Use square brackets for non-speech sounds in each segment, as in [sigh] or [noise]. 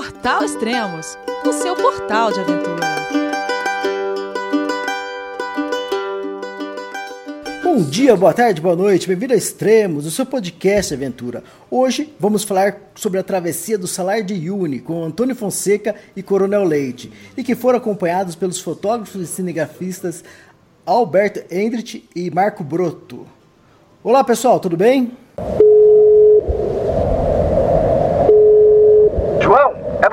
Portal Extremos, o seu portal de aventura. Bom dia, boa tarde, boa noite, bem-vindo a Extremos, o seu podcast de aventura. Hoje vamos falar sobre a travessia do Salar de Uyuni com Antônio Fonseca e Coronel Leite, e que foram acompanhados pelos fotógrafos e cinegrafistas Alberto Endrit e Marco Broto. Olá pessoal, tudo bem? João, é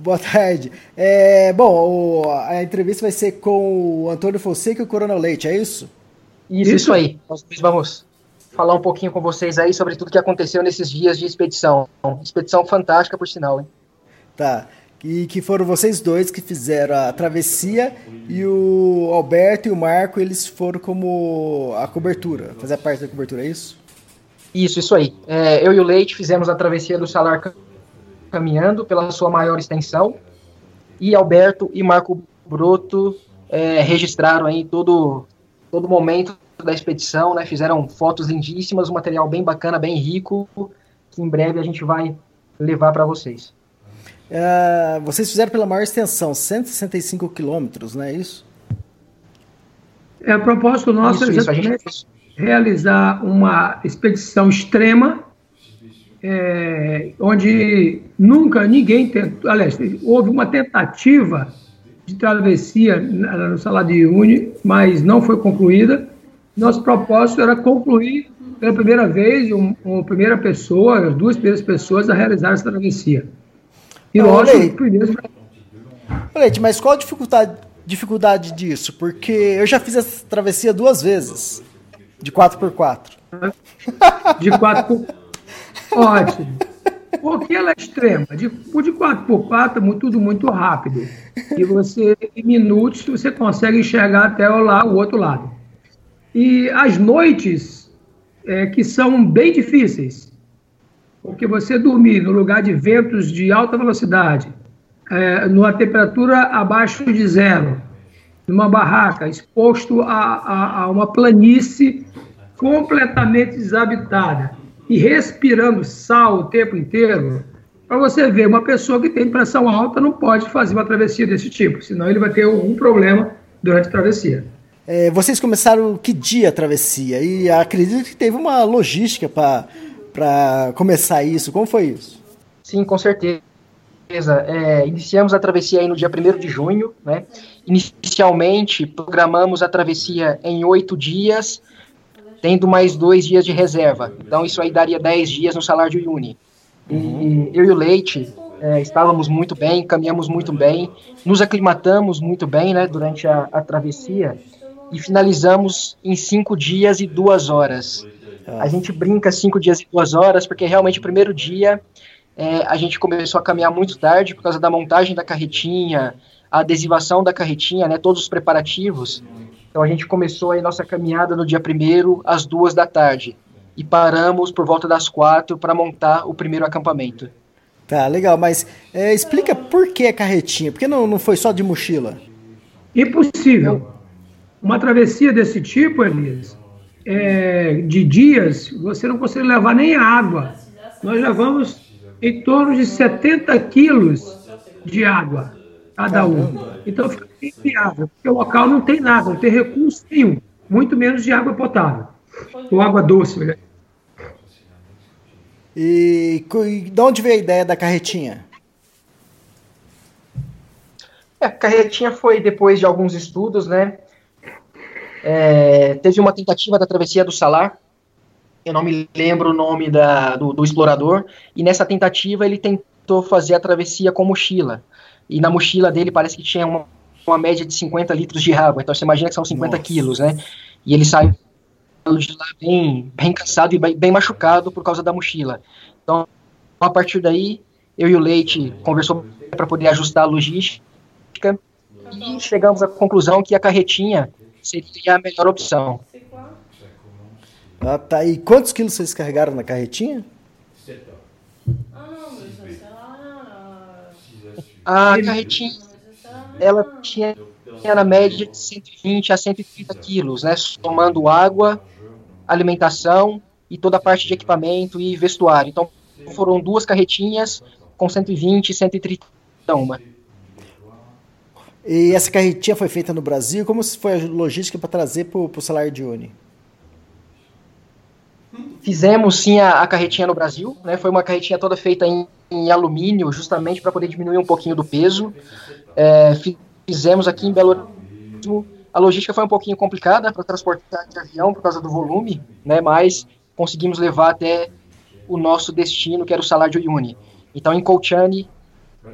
Boa tarde. É, bom, o, a entrevista vai ser com o Antônio Fonseca e o Coronel Leite, é isso? Isso, isso, aí. Nós vamos falar um pouquinho com vocês aí sobre tudo que aconteceu nesses dias de expedição. Expedição fantástica, por sinal, hein? Tá. E que foram vocês dois que fizeram a travessia e o Alberto e o Marco, eles foram como a cobertura, fazer parte da cobertura, é isso? Isso, isso aí. É, eu e o Leite fizemos a travessia do Salar caminhando pela sua maior extensão. E Alberto e Marco Broto é, registraram aí todo todo momento da expedição, né? Fizeram fotos lindíssimas, um material bem bacana, bem rico, que em breve a gente vai levar para vocês. É, vocês fizeram pela maior extensão, 165 quilômetros, não é isso? É, o propósito nosso é isso, gente... realizar uma expedição extrema é, onde nunca ninguém tentou, aliás, houve uma tentativa de travessia no Salar de Uni, mas não foi concluída. Nosso propósito era concluir pela primeira vez, uma, uma primeira pessoa, as duas primeiras pessoas a realizar essa travessia. E nós, primeiros... Leite, mas qual a dificuldade, dificuldade disso? Porque eu já fiz essa travessia duas vezes, de 4x4. De 4x4. Ótimo. Porque ela é extrema. De, de 4 por 4 tudo muito rápido. E você, em minutos, você consegue enxergar até lá o outro lado. E as noites, é, que são bem difíceis, porque você dormir no lugar de ventos de alta velocidade, é, numa temperatura abaixo de zero, numa barraca, exposto a, a, a uma planície completamente desabitada, e respirando sal o tempo inteiro, para você ver, uma pessoa que tem pressão alta não pode fazer uma travessia desse tipo, senão ele vai ter algum problema durante a travessia. É, vocês começaram que dia a travessia? E acredito que teve uma logística para começar isso. Como foi isso? Sim, com certeza. É, iniciamos a travessia aí no dia 1 de junho. Né? Inicialmente, programamos a travessia em oito dias, tendo mais dois dias de reserva. Então, isso aí daria dez dias no salário de Uni. E eu e o Leite é, estávamos muito bem, caminhamos muito bem, nos aclimatamos muito bem né, durante a, a travessia e finalizamos em cinco dias e duas horas. A gente brinca cinco dias e duas horas porque realmente o primeiro dia é, a gente começou a caminhar muito tarde por causa da montagem da carretinha, a adesivação da carretinha, né, todos os preparativos. Então a gente começou a nossa caminhada no dia primeiro às duas da tarde e paramos por volta das quatro para montar o primeiro acampamento. Tá, legal, mas é, explica por que a carretinha, por que não, não foi só de mochila? Impossível. Uma travessia desse tipo, Elias, é, de dias, você não consegue levar nem água. Nós levamos em torno de 70 quilos de água cada um. Então fica inviável, porque o local não tem nada, não tem recurso nenhum, muito menos de água potável, ou água doce. E, e de onde veio a ideia da carretinha? É, a carretinha foi depois de alguns estudos, né? É, teve uma tentativa da travessia do Salar, eu não me lembro o nome da, do, do explorador, e nessa tentativa ele tentou fazer a travessia com mochila e na mochila dele parece que tinha uma, uma média de 50 litros de água, então você imagina que são 50 Nossa. quilos, né? E ele saiu de lá bem, bem cansado e bem, bem machucado por causa da mochila. Então, a partir daí, eu e o Leite conversou para poder ajustar a logística e chegamos à conclusão que a carretinha seria a melhor opção. Ah, tá. E quantos quilos vocês carregaram na carretinha? A carretinha, ela tinha, tinha na média de 120 a 130 quilos, né? Somando água, alimentação e toda a parte de equipamento e vestuário. Então, foram duas carretinhas com 120 e 130 uma. E essa carretinha foi feita no Brasil? Como foi a logística para trazer para o salário de Uni? Fizemos sim a, a, carretinha no Brasil, né? Foi uma carretinha toda feita em, em alumínio, justamente para poder diminuir um pouquinho do peso. É, fizemos aqui em Belo Horizonte. A logística foi um pouquinho complicada para transportar de avião por causa do volume, né? Mas conseguimos levar até o nosso destino, que era o salário de Uni. Então, em Colchane,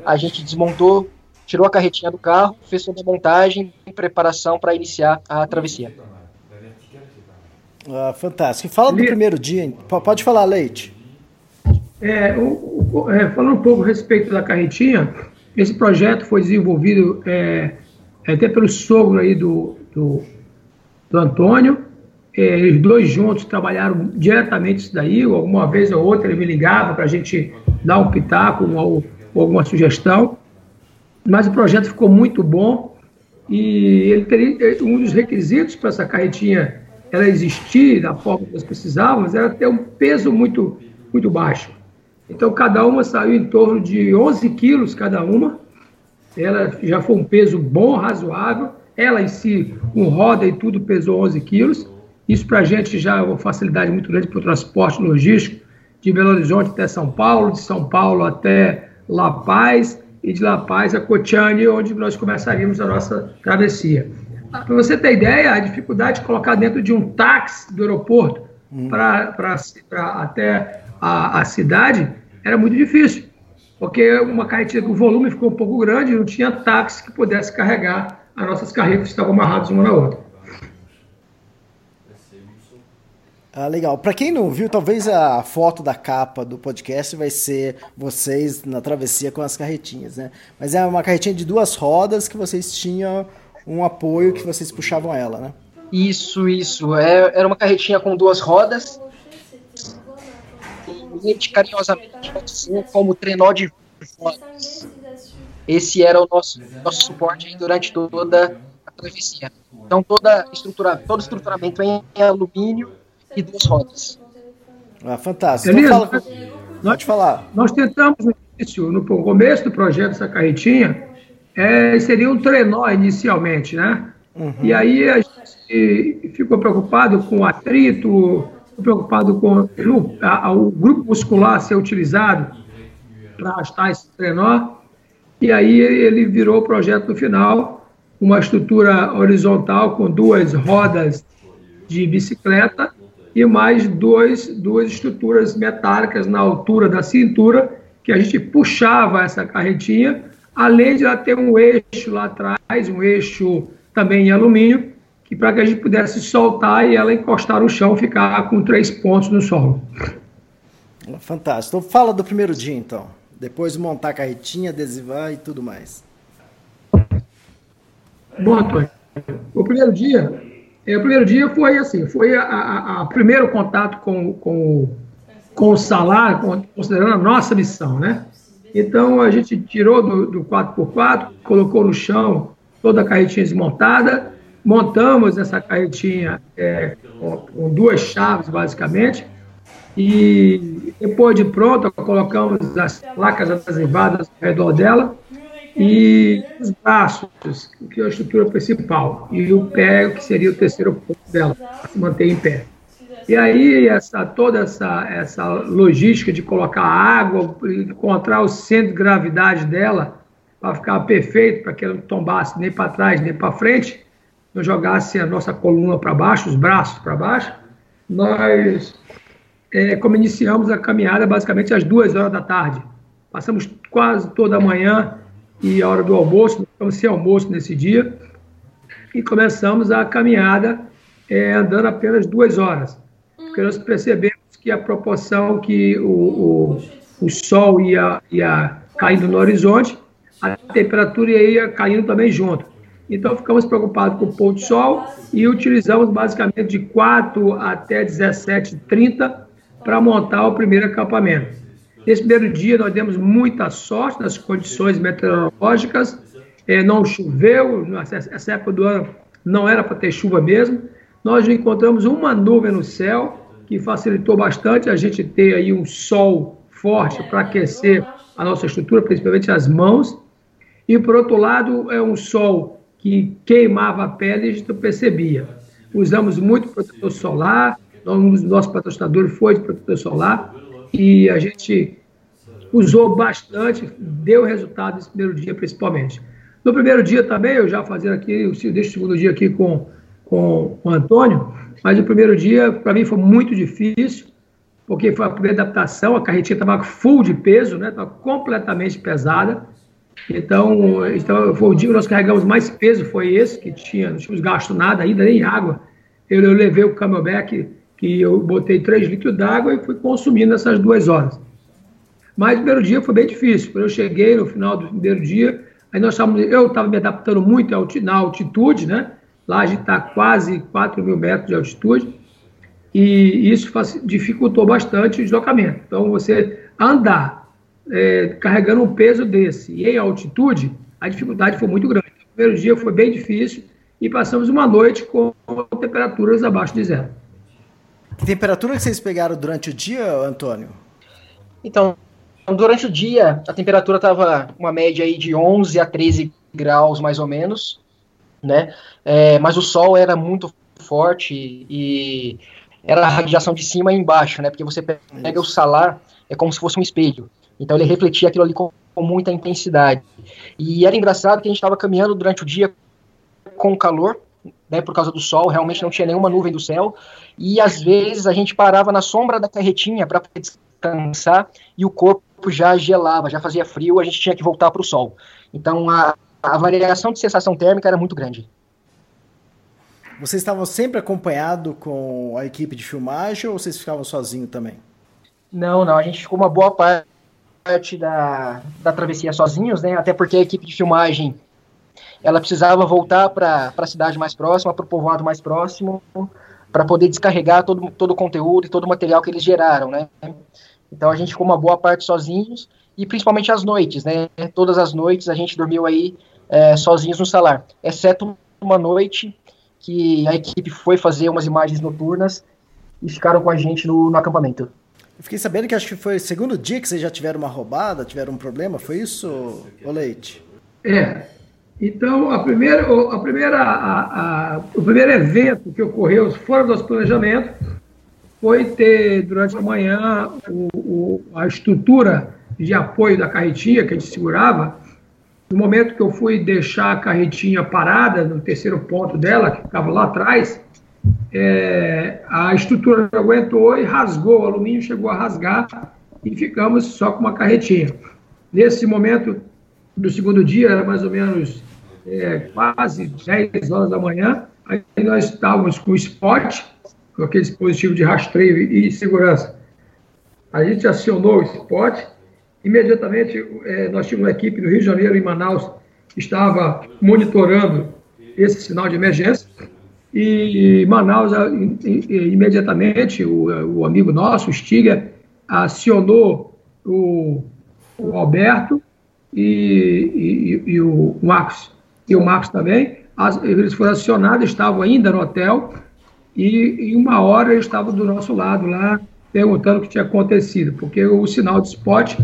a gente desmontou, tirou a carretinha do carro, fez toda a montagem e preparação para iniciar a travessia. Ah, fantástico. Fala do primeiro dia. Pode falar, Leite. É, o, o, é, falando um pouco a respeito da carretinha, esse projeto foi desenvolvido é, até pelo sogro aí do, do, do Antônio. É, eles dois juntos trabalharam diretamente isso daí. Alguma vez ou outra ele me ligava para a gente dar um pitaco ou, ou alguma sugestão. Mas o projeto ficou muito bom e ele teria, um dos requisitos para essa carretinha ela existir da forma que nós precisávamos, era ter um peso muito, muito baixo. Então, cada uma saiu em torno de 11 quilos cada uma. Ela já foi um peso bom, razoável. Ela em si, com roda e tudo, pesou 11 quilos. Isso para a gente já é uma facilidade muito grande para o transporte logístico de Belo Horizonte até São Paulo, de São Paulo até La Paz e de La Paz a Cotiane, onde nós começaríamos a nossa travessia. Para você ter ideia, a dificuldade de colocar dentro de um táxi do aeroporto hum. para até a, a, cidade era muito difícil, porque uma carretinha o volume ficou um pouco grande e não tinha táxi que pudesse carregar as nossas carretas que estavam amarradas uma na outra. Ah, legal. Para quem não viu, talvez a foto da capa do podcast vai ser vocês na travessia com as carretinhas, né? Mas é uma carretinha de duas rodas que vocês tinham um apoio que vocês puxavam ela, né? Isso, isso. É, era uma carretinha com duas rodas. E carinhosamente como trenó de rodas. Esse era o nosso, nosso suporte durante toda a travessia. Então toda estrutura, todo estruturamento em alumínio e duas rodas. Ah, fantástico. Então, fala, pode falar. Nós tentamos no início, no começo do projeto dessa carretinha, é, seria um trenó inicialmente, né? Uhum. E aí a gente ficou preocupado com o atrito, preocupado com o, a, o grupo muscular ser utilizado para arrastar esse trenó. E aí ele virou o projeto no final, uma estrutura horizontal com duas rodas de bicicleta e mais dois, duas estruturas metálicas na altura da cintura, que a gente puxava essa carretinha além de ela ter um eixo lá atrás, um eixo também em alumínio, que para que a gente pudesse soltar e ela encostar no chão, ficar com três pontos no solo. Fantástico. Então fala do primeiro dia, então. Depois de montar a carretinha, adesivar e tudo mais. Bom, Antônio, o primeiro dia, é, o primeiro dia foi assim, foi a, a, a primeiro contato com, com, com o salário, considerando a nossa missão, né? Então a gente tirou do, do 4x4, colocou no chão toda a carretinha desmontada, montamos essa carretinha é, com, com, duas chaves basicamente, e depois de pronta colocamos as placas adesivadas ao redor dela e os braços, que é a estrutura principal, e o pé, que seria o terceiro ponto dela, para se manter em pé. E aí essa, toda essa, essa logística de colocar água, encontrar o centro de gravidade dela para ficar perfeito, para que ela não tombasse nem para trás nem para frente, não jogasse a nossa coluna para baixo, os braços para baixo, nós, é, como iniciamos a caminhada basicamente às duas horas da tarde. Passamos quase toda a manhã e a hora do almoço, ficamos sem almoço nesse dia, e começamos a caminhada é, andando apenas duas horas. Porque nós percebemos que a proporção que o, o, o sol ia, ia caindo no horizonte, a temperatura ia caindo também junto. Então ficamos preocupados com o pôr do sol e utilizamos basicamente de 4 até 17h30 para montar o primeiro acampamento. Nesse primeiro dia nós demos muita sorte nas condições meteorológicas, é, não choveu, essa época do ano não era para ter chuva mesmo. Nós encontramos uma nuvem no céu que facilitou bastante a gente ter aí um sol forte para aquecer a nossa estrutura, principalmente as mãos. E por outro lado, é um sol que queimava a pele e a gente percebia. Usamos muito protetor solar, um dos nossos patrocinadores foi de protetor solar, e a gente usou bastante, deu resultado nesse primeiro dia, principalmente. No primeiro dia também, eu já fazendo aqui, deixo o segundo dia aqui com, com o Antônio, mas o primeiro dia, para mim, foi muito difícil, porque foi a primeira adaptação, a carretinha estava full de peso, né? Estava completamente pesada. Então, então, foi o dia que nós carregamos mais peso, foi esse, que tinha, não tínhamos gasto nada ainda, nem água. Eu, eu levei o camelback, que eu botei 3 litros d'água e fui consumindo essas duas horas. Mas o primeiro dia foi bem difícil. Quando eu cheguei no final do primeiro dia, aí nós estávamos, eu estava me adaptando muito na altitude, né? Lá a gente está quase 4 mil metros de altitude e isso dificultou bastante o deslocamento. Então, você andar é, carregando um peso desse e em altitude, a dificuldade foi muito grande. O primeiro dia foi bem difícil e passamos uma noite com temperaturas abaixo de zero. Que temperatura que vocês pegaram durante o dia, Antônio? Então, durante o dia, a temperatura estava uma média aí de 11 a 13 graus, mais ou menos né? É, mas o sol era muito forte e era a radiação de cima e embaixo, né? Porque você pega o salar, é como se fosse um espelho. Então ele refletia aquilo ali com, com muita intensidade. E era engraçado que a gente estava caminhando durante o dia com calor, né, por causa do sol, realmente não tinha nenhuma nuvem do céu, e às vezes a gente parava na sombra da carretinha para descansar e o corpo já gelava, já fazia frio, a gente tinha que voltar para o sol. Então a, a variação de sensação térmica era muito grande. Vocês estavam sempre acompanhado com a equipe de filmagem ou vocês ficavam sozinhos também? Não, não, a gente ficou uma boa parte da, da travessia sozinhos, né? Até porque a equipe de filmagem ela precisava voltar para a cidade mais próxima, para o povoado mais próximo, para poder descarregar todo, todo o conteúdo e todo o material que eles geraram, né? Então a gente ficou uma boa parte sozinhos e principalmente as noites, né? Todas as noites a gente dormiu aí é, sozinhos no salar, exceto uma noite que a equipe foi fazer umas imagens noturnas e ficaram com a gente no, no acampamento. Eu fiquei sabendo que acho que foi o segundo dia que vocês já tiveram uma roubada, tiveram um problema, foi isso, o Leite? É. Então, a primeira, a primeira, a, a, o primeiro evento que ocorreu fora do nosso planejamento foi ter, durante a manhã, o, o, a estrutura de apoio da carretinha que a gente segurava, no momento que eu fui deixar a carretinha parada, no terceiro ponto dela, que ficava lá atrás, é, a estrutura aguentou e rasgou, o alumínio chegou a rasgar e ficamos só com uma carretinha. Nesse momento do segundo dia, era mais ou menos é, quase 10 horas da manhã, aí nós estávamos com o spot, com aquele dispositivo de rastreio e segurança. A gente acionou o spot Imediatamente, é, nós tínhamos uma equipe no Rio de Janeiro e Manaus que estava monitorando esse sinal de emergência. E Manaus, imediatamente, o, o amigo nosso, o Stiga, acionou o, o Alberto e, e, e, o Marcos, e o Marcos também. As, eles foram acionados, estavam ainda no hotel, e em uma hora eles estavam do nosso lado lá, perguntando o que tinha acontecido, porque o sinal de spot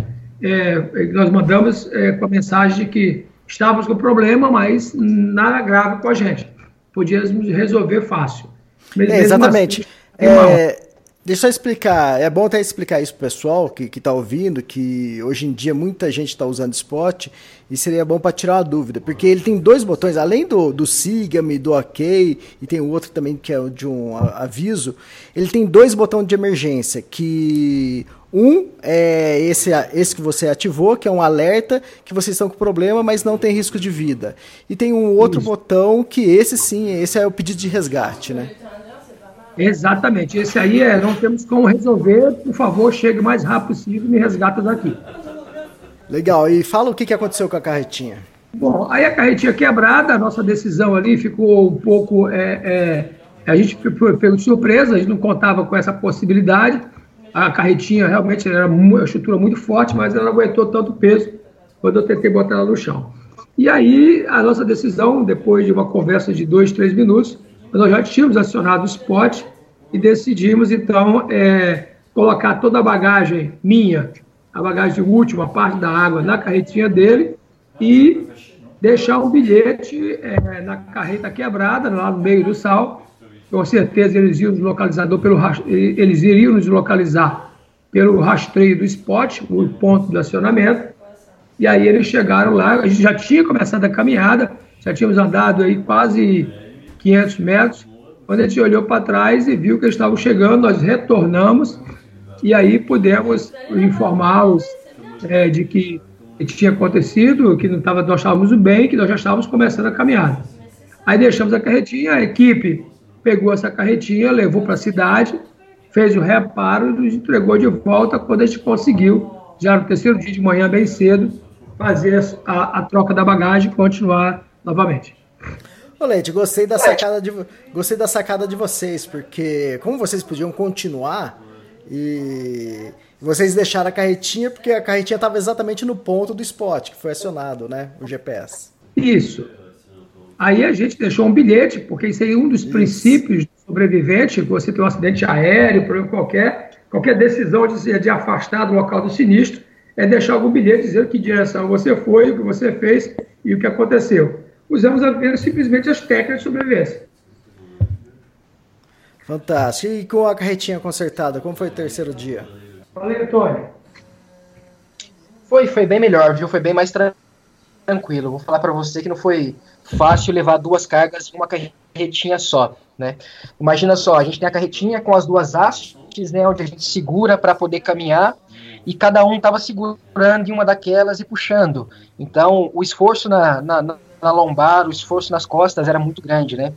é, nós mandamos é, com a mensagem de que estávamos com problema, mas nada grave com a gente. Podíamos resolver fácil. É, exatamente. Assim, é, deixa eu explicar. É bom até explicar isso para o pessoal que está ouvindo, que hoje em dia muita gente está usando Spot e seria bom para tirar uma dúvida, porque ele tem dois botões, além do, do siga-me, do ok, e tem o outro também que é de um aviso, ele tem dois botões de emergência, que um é esse, esse que você ativou, que é um alerta que vocês estão com problema, mas não tem risco de vida. E tem um outro Isso. botão que esse sim, esse é o pedido de resgate, né? Exatamente. Esse aí é, não temos como resolver. Por favor, chegue o mais rápido possível e me resgata daqui. Legal. E fala o que, que aconteceu com a carretinha. Bom, aí a carretinha quebrada, a nossa decisão ali ficou um pouco. É, é, a gente foi pego de surpresa, a gente não contava com essa possibilidade. A carretinha realmente era uma estrutura muito forte, mas ela não aguentou tanto peso quando eu tentei botar ela no chão. E aí, a nossa decisão, depois de uma conversa de dois, três minutos, nós já tínhamos acionado o spot e decidimos, então, é, colocar toda a bagagem minha, a bagagem última, a parte da água, na carretinha dele e deixar um bilhete é, na carreta quebrada, lá no meio do sal. Com certeza eles iam localizar pelo eles iriam nos localizar pelo rastreio do spot, o ponto do acionamento. E aí eles chegaram lá, a gente já tinha começado a caminhada, já tínhamos andado aí quase 500 metros. Quando a gente olhou para trás e viu que eles estavam chegando, nós retornamos e aí pudemos informá-los é, de que, que tinha acontecido, que não tava, nós estávamos bem, que nós já estávamos começando a caminhada. Aí deixamos a carretinha, a equipe pegou essa carretinha, levou para a cidade, fez o reparo e entregou de volta quando a gente conseguiu, já no terceiro dia de manhã, bem cedo, fazer a, a troca da bagagem e continuar novamente. Ô Leite, gostei da sacada de gostei da sacada de vocês, porque como vocês podiam continuar e vocês deixaram a carretinha porque a carretinha estava exatamente no ponto do spot que foi acionado, né, o GPS. Isso. Aí a gente deixou um bilhete, porque isso aí é um dos isso. princípios do sobrevivente, você tem um acidente aéreo, problema qualquer, qualquer decisão de, de afastar do local do sinistro, é deixar algum bilhete dizendo que direção você foi, o que você fez e o que aconteceu. Usamos apenas simplesmente as técnicas de sobrevivência. Fantástico. E com a carretinha consertada, como foi o terceiro dia? Falei, Antônio. Foi, foi bem melhor, viu? Foi bem mais tranquilo. Vou falar para você que não foi fácil levar duas cargas em uma carretinha só, né? Imagina só, a gente tem a carretinha com as duas hastes, né, onde a gente segura para poder caminhar e cada um estava segurando em uma daquelas e puxando. Então, o esforço na, na, na, lombar, o esforço nas costas era muito grande, né?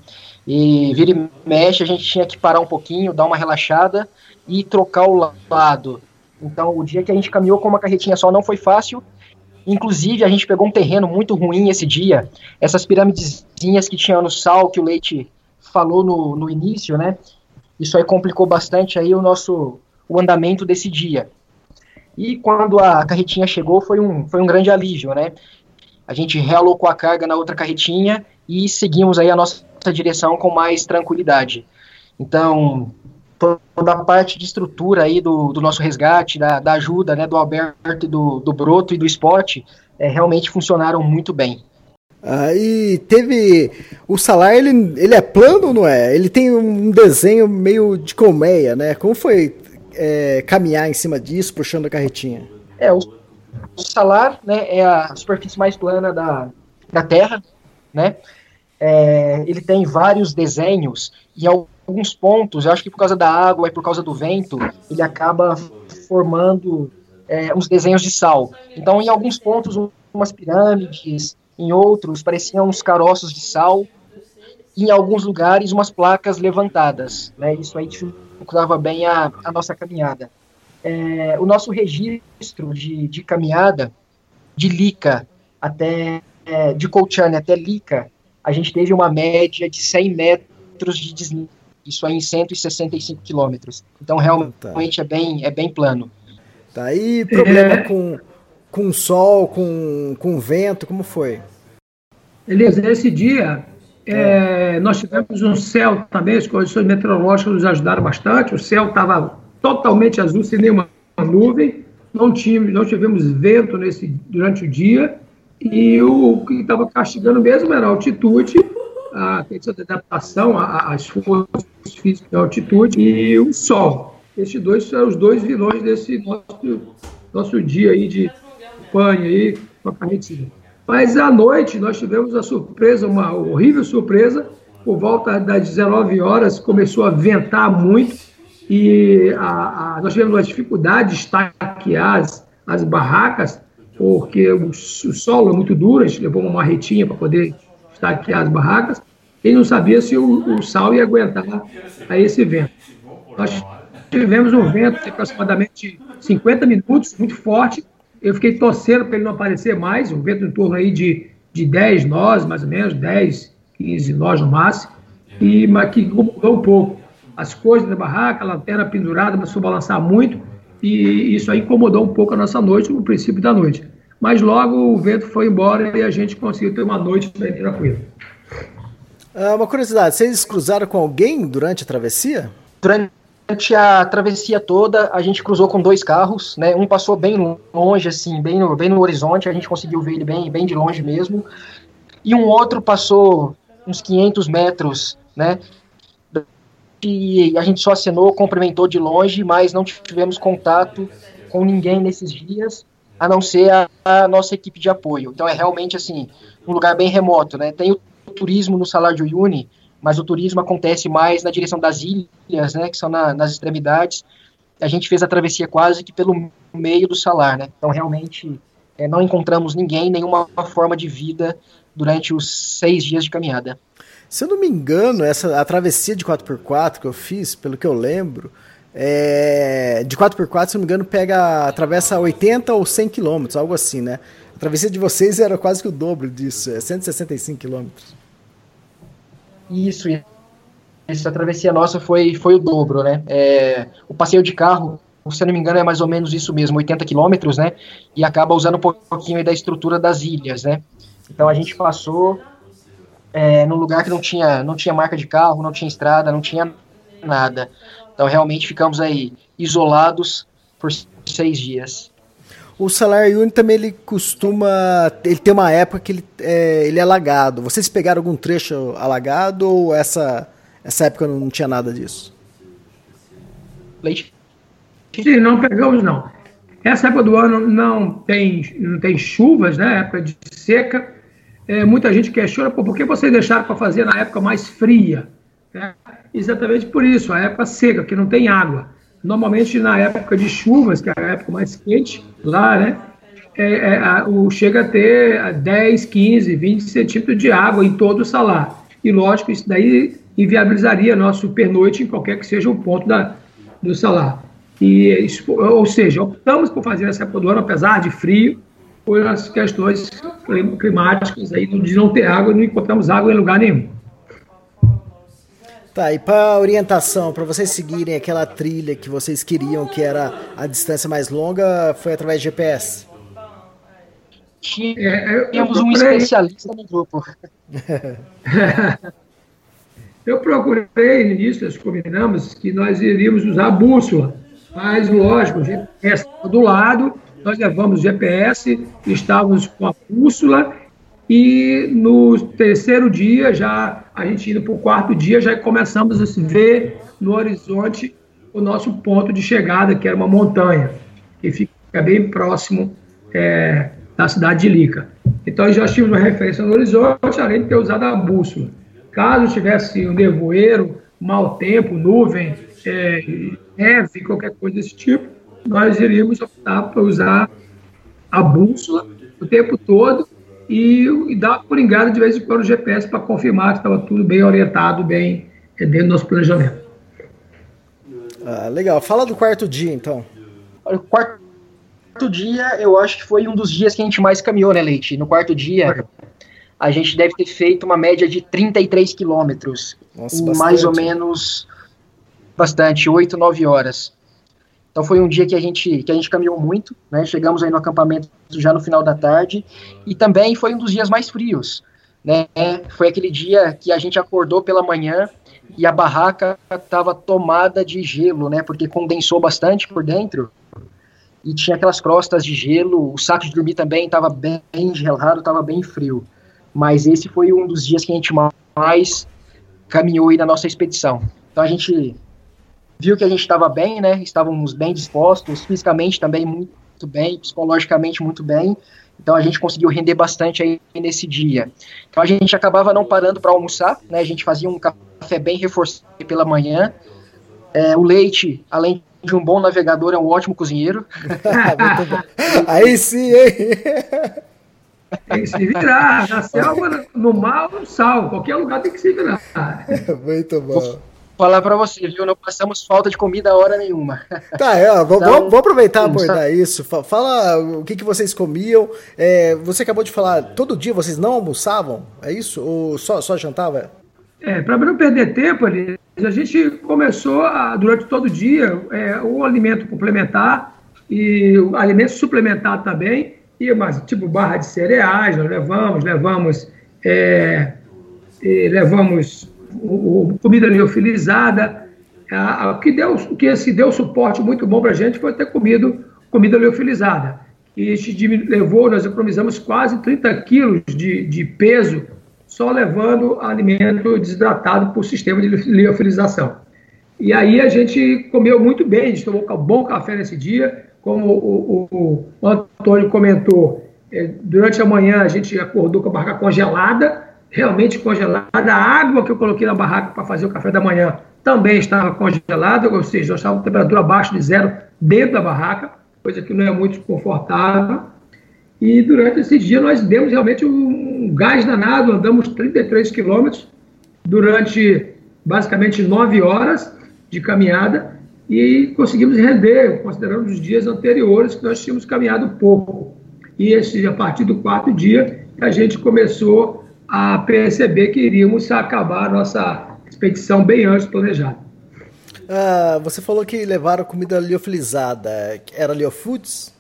E vira e mexe, a gente tinha que parar um pouquinho, dar uma relaxada e trocar o lado. Então, o dia que a gente caminhou com uma carretinha só não foi fácil. Inclusive, a gente pegou um terreno muito ruim esse dia. Essas pirâmidezinhas que tinha no sal, que o Leite falou no, no início, né? Isso aí complicou bastante aí o nosso o andamento desse dia. E quando a carretinha chegou, foi um, foi um grande alívio, né? A gente realocou a carga na outra carretinha e seguimos aí a nossa direção com mais tranquilidade. Então, toda a parte de estrutura aí do, do nosso resgate, da, da, ajuda né, do Alberto, do, do Broto e do Spot, é, realmente funcionaram muito bem. Ah, e teve. O salar, ele, ele é plano ou não é? Ele tem um desenho meio de colmeia, né? Como foi é, caminhar em cima disso, puxando a carretinha? É, o, o salar né, é a superfície mais plana da, da Terra, né? É, ele tem vários desenhos e alguns pontos, eu acho que por causa da água e por causa do vento, ele acaba formando é, uns desenhos de sal. Então, em alguns pontos, umas pirâmides, em outros, pareciam uns caroços de sal, e em alguns lugares, umas placas levantadas. Né? Isso aí dificultava bem a, a nossa caminhada. É, o nosso registro de, de caminhada de Lica até é, de Colchane até Lica, a gente teve uma média de 100 metros de desnível, isso aí em 165 quilômetros. Então realmente tá. é bem é bem plano. Tá aí problema é. com com sol, com, com vento, como foi? Beleza, nesse dia é, nós tivemos um céu também, as condições meteorológicas nos ajudaram bastante. O céu estava totalmente azul, sem nenhuma nuvem. Não, tinha, não tivemos vento nesse, durante o dia. E o que estava castigando mesmo era a altitude, a questão de adaptação, as forças físicas da altitude e o sol. Esses dois são os dois vilões desse nosso, nosso dia aí de panha aí com a carretilha. Mas à noite nós tivemos a surpresa, uma horrível surpresa. Por volta das 19 horas começou a ventar muito e a, a, nós tivemos uma dificuldade de estaquear as, as barracas, porque o, o, solo é muito duro, a gente levou uma marretinha para poder estaquear as barracas. Ele não sabia se o, o sal ia aguentar a esse vento. Nós tivemos um vento de aproximadamente 50 minutos, muito forte. Eu fiquei torcendo para ele não aparecer mais, um vento em torno aí de, de 10 nós, mais ou menos, 10, 15 nós no máximo, e, mas que incomodou um pouco. As coisas da barraca, a lanterna pendurada, começou a balançar muito, e isso aí incomodou um pouco a nossa noite, no princípio da noite. Mas logo o vento foi embora e a gente conseguiu ter uma noite bem tranquila. Ah, uma curiosidade, vocês cruzaram com alguém durante a travessia? Durante a travessia toda, a gente cruzou com dois carros, né? Um passou bem longe, assim, bem no, bem no horizonte, a gente conseguiu ver ele bem, bem de longe mesmo. E um outro passou uns 500 metros, né? E a gente só acenou, cumprimentou de longe, mas não tivemos contato com ninguém nesses dias, a não ser a, a nossa equipe de apoio. Então é realmente assim um lugar bem remoto, né? Tem o turismo no Salário de Uyuni, mas o turismo acontece mais na direção das ilhas, né, que são na, nas extremidades. A gente fez a travessia quase que pelo meio do salar, né? Então realmente é, não encontramos ninguém, nenhuma forma de vida durante os seis dias de caminhada. Se eu não me engano, essa a travessia de 4x4 que eu fiz, pelo que eu lembro, é, de 4x4, se não me engano, pega, atravessa 80 ou 100 quilômetros, algo assim, né? A travessia de vocês era quase que o dobro disso, é 165 quilômetros. Isso, isso. A travessia nossa foi, foi o dobro, né? É, o passeio de carro, se não me engano, é mais ou menos isso mesmo, 80 quilômetros, né? E acaba usando um pouquinho da estrutura das ilhas, né? Então a gente passou é, num lugar que não tinha, não tinha marca de carro, não tinha estrada, não tinha nada. Então realmente ficamos aí isolados por seis dias. O salário único também ele costuma. Ele tem uma época que ele é, ele é alagado. Vocês pegaram algum trecho alagado ou essa, essa época não tinha nada disso? Leite? Sim, não pegamos não. Essa época do ano não tem, não tem chuvas, né? Época de seca. É, muita gente questiona por que vocês deixaram para fazer na época mais fria. Né? Exatamente por isso, a época seca, que não tem água. Normalmente, na época de chuvas, que é a época mais quente, lá, né? É, é, a, o, chega a ter 10, 15, 20 centímetros de água em todo o salar. E, lógico, isso daí inviabilizaria nosso pernoite em qualquer que seja o ponto da, do salar. E, ou seja, optamos por fazer essa ano, apesar de frio, por as questões climáticas aí, de não ter água, não encontramos água em lugar nenhum. Tá, e para orientação, para vocês seguirem aquela trilha que vocês queriam, que era a distância mais longa, foi através de GPS? Tínhamos um especialista no grupo. [laughs] eu procurei, no início, nós combinamos que nós iríamos usar a bússola, mas, lógico, o GPS do lado, nós levamos o GPS, estávamos com a bússola e no terceiro dia, já a gente indo para o quarto dia, já começamos a se ver no horizonte o nosso ponto de chegada, que era uma montanha, que fica bem próximo é, da cidade de Lica. Então já tínhamos uma referência no horizonte, além de ter usado a bússola. Caso tivesse um nevoeiro, mau tempo, nuvem, é, neve, qualquer coisa desse tipo, nós iríamos optar por usar a bússola o tempo todo e, e dar por engano de vez em quando o GPS para confirmar que estava tudo bem orientado, bem é, dentro do nosso planejamento. Ah, legal. Fala do quarto dia, então. O quarto dia, eu acho que foi um dos dias que a gente mais caminhou, né, Leite? No quarto dia, a gente deve ter feito uma média de 33 quilômetros. Mais ou menos, bastante, 8, 9 horas. Então foi um dia que a gente que a gente caminhou muito, né? Chegamos aí no acampamento já no final da tarde e também foi um dos dias mais frios, né? Foi aquele dia que a gente acordou pela manhã e a barraca estava tomada de gelo, né? Porque condensou bastante por dentro e tinha aquelas crostas de gelo. O saco de dormir também estava bem gelado, estava bem frio. Mas esse foi um dos dias que a gente mais caminhou aí na nossa expedição. Então a gente viu que a gente estava bem, né? Estávamos bem dispostos, fisicamente também muito bem, psicologicamente muito bem. Então a gente conseguiu render bastante aí nesse dia. Então a gente acabava não parando para almoçar, né? A gente fazia um café bem reforçado pela manhã. É, o leite, além de um bom navegador, é um ótimo cozinheiro. [laughs] aí sim, hein? Tem que se virar. Na selva, no mar, no sal. Qualquer lugar tem que se virar. Muito bom falar para você, viu? Não passamos falta de comida a hora nenhuma. [laughs] Tá, é, ó, então, vamos, aproveitar e abordar isso. Fala o que, que vocês comiam. É, você acabou de falar, todo dia vocês não almoçavam? É isso? Ou só, só jantava? É, para não perder tempo, ali, a gente começou a, durante todo o dia é, o alimento complementar e o alimento suplementar também, e mais tipo barra de cereais, nós levamos, levamos, é, levamos o, o, comida liofilizada. A, o que deu, que se deu suporte muito bom para a gente foi ter comido comida liofilizada. E isso levou, nós economizamos quase 30 quilos de, de peso só levando alimento desidratado por sistema de liofilização. E aí a gente comeu muito bem, a gente tomou um bom café nesse dia, como o, o, o Antônio comentou, é, durante a manhã a gente acordou com a barraca congelada, realmente congelada. A água que eu coloquei na barraca para fazer o café da manhã também estava congelada, ou seja, nós estávamos com temperatura abaixo de zero dentro da barraca, coisa que não é muito confortável. E durante esse dia nós demos realmente um gás danado, andamos 33 quilômetros durante basicamente nove horas de caminhada e conseguimos render, considerando os dias anteriores que nós tínhamos caminhado pouco. E esse, a partir do quarto dia, a gente começou a perceber que iríamos acabar a nossa expedição bem antes planejada. Ah, você falou que levaram comida liofilizada. Era Liofoods?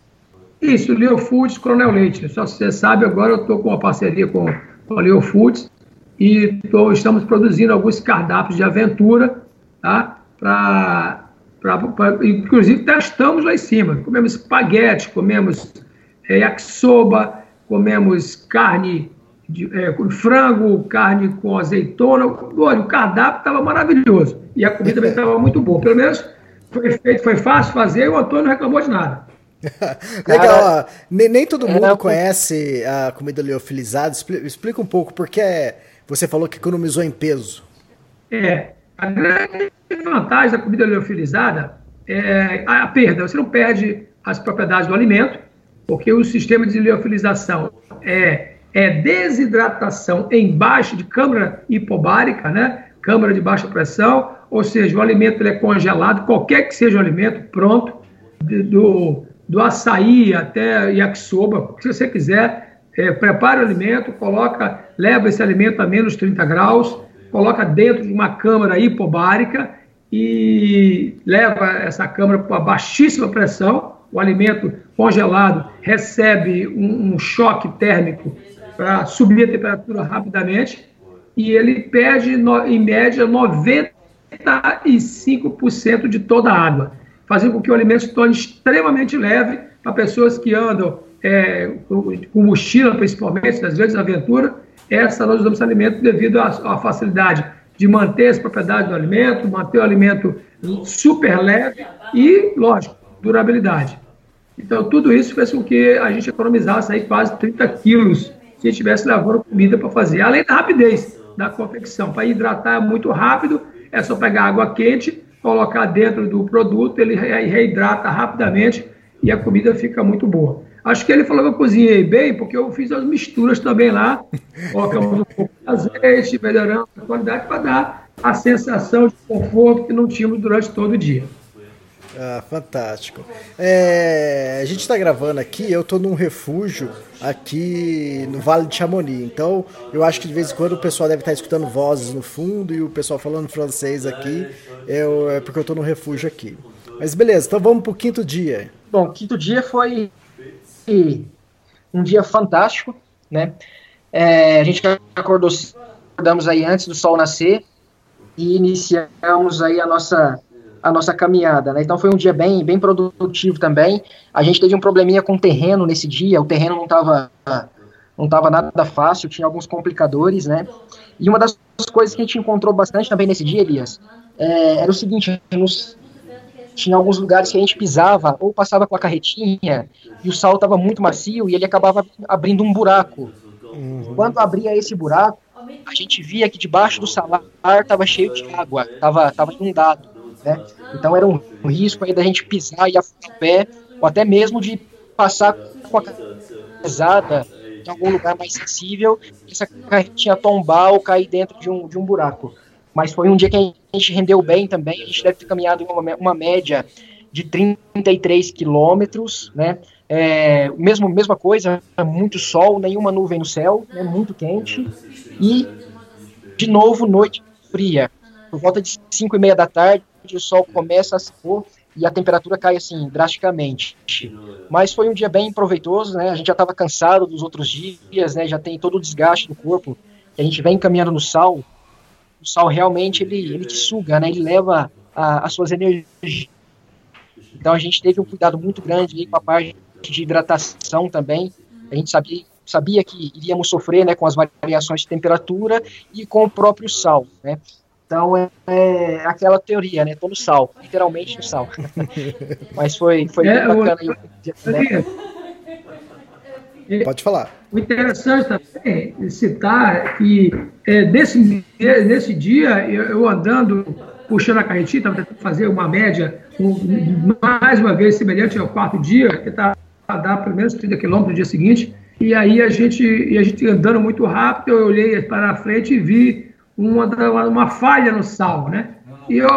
Isso, Liofoods Coronel Leite. Só se você sabe, agora eu estou com uma parceria com a Liofoods e tô, estamos produzindo alguns cardápios de aventura, tá? Pra, pra, pra, inclusive testamos lá em cima. Comemos espaguete, comemos é, yakisoba, comemos carne de, é, frango, carne com azeitona. Olha, o cardápio estava maravilhoso. E a comida também estava muito boa. Pelo menos foi feito, foi fácil fazer e o Antônio não reclamou de nada. [laughs] Legal, ó, nem, nem, todo mundo não, conhece a comida liofilizada. Explica um pouco, porque você falou que economizou em peso. É, a grande vantagem da comida liofilizada é a perda. Você não perde as propriedades do alimento, porque o sistema de liofilização é é desidratação embaixo de câmara hipobárica, né? câmara de baixa pressão, ou seja, o alimento é congelado, qualquer que seja o alimento, pronto, do, do açaí até yakisoba, se você quiser, é, prepara o alimento, coloca, leva esse alimento a menos 30 graus, coloca dentro de uma câmara hipobárica e leva essa câmara para baixíssima pressão, o alimento congelado recebe um, um choque térmico para subir a temperatura rapidamente e ele perde, no, em média, 95% de toda a água, fazendo com que o alimento se torne extremamente leve para pessoas que andam é, com mochila, principalmente, nas vezes aventura. Essa nós usamos alimento devido à, à facilidade de manter as propriedades do alimento, manter o alimento super leve e, lógico, durabilidade. Então, tudo isso fez com que a gente economizasse aí quase 30 quilos se estivesse levando comida para fazer. Além da rapidez da confecção. Para hidratar é muito rápido, é só pegar água quente, colocar dentro do produto, ele reidrata rapidamente e a comida fica muito boa. Acho que ele falou que eu cozinhei bem, porque eu fiz as misturas também lá. [laughs] Colocamos um pouco de azeite, melhoramos a qualidade para dar a sensação de conforto que não tínhamos durante todo o dia. Ah, fantástico. É, a gente está gravando aqui, eu estou num refúgio aqui no Vale de Chamonix. Então, eu acho que de vez em quando o pessoal deve estar escutando vozes no fundo e o pessoal falando francês aqui, eu, é porque eu estou no refúgio aqui. Mas beleza, então vamos para o quinto dia. Bom, quinto dia foi um dia fantástico, né? É, a gente acordou, acordamos aí antes do sol nascer e iniciamos aí a nossa a nossa caminhada, né? Então foi um dia bem, bem produtivo também. A gente teve um probleminha com o terreno nesse dia, o terreno não estava não tava nada fácil, tinha alguns complicadores, né? E uma das coisas que a gente encontrou bastante também nesse dia, Elias, é, era o seguinte, nos, tinha alguns lugares que a gente pisava ou passava com a carretinha e o sal estava muito macio e ele acabava abrindo um buraco. Uhum. Quando abria esse buraco, a gente via que debaixo do salar estava cheio de água, estava tava inundado né? Então era um risco aí da gente pisar e afundar o pé, ou até mesmo de passar com a pesada em algum lugar mais sensível, essa carretinha tombar ou cair dentro de um, de um buraco. Mas foi um dia que a gente rendeu bem também, a gente deve ter caminhado uma, uma média de 33 quilômetros, né? É, mesmo, mesma coisa, muito sol, nenhuma nuvem no céu, né, muito quente. E, de novo, noite fria. Por volta de 5 e meia da tarde, o sol começa a se pôr e a temperatura cai assim drasticamente. Mas foi um dia bem proveitoso, né? A gente já estava cansado dos outros dias, né? Já tem todo o desgaste do corpo. A gente vem caminhando no sal. O sal realmente ele, ele te suga, né? Ele leva as suas energias. Então a gente teve um cuidado muito grande com a parte de hidratação também. A gente sabia, sabia que iríamos sofrer né, com as variações de temperatura e com o próprio sal. Né? Então é, é, aquela teoria, né? Tô no sal, literalmente no sal. [laughs] Mas foi, foi é, bacana. O... Né? Pode falar. O interessante também é citar que é, desse, nesse dia, eu, eu andando, puxando a carretinha, estava tentando fazer uma média, um, mais uma vez semelhante ao quarto dia, que está a dar pelo menos 30 quilômetros no dia seguinte. E aí a gente, e a gente andando muito rápido, eu olhei para frente e vi uma, uma falha no sal, né? E eu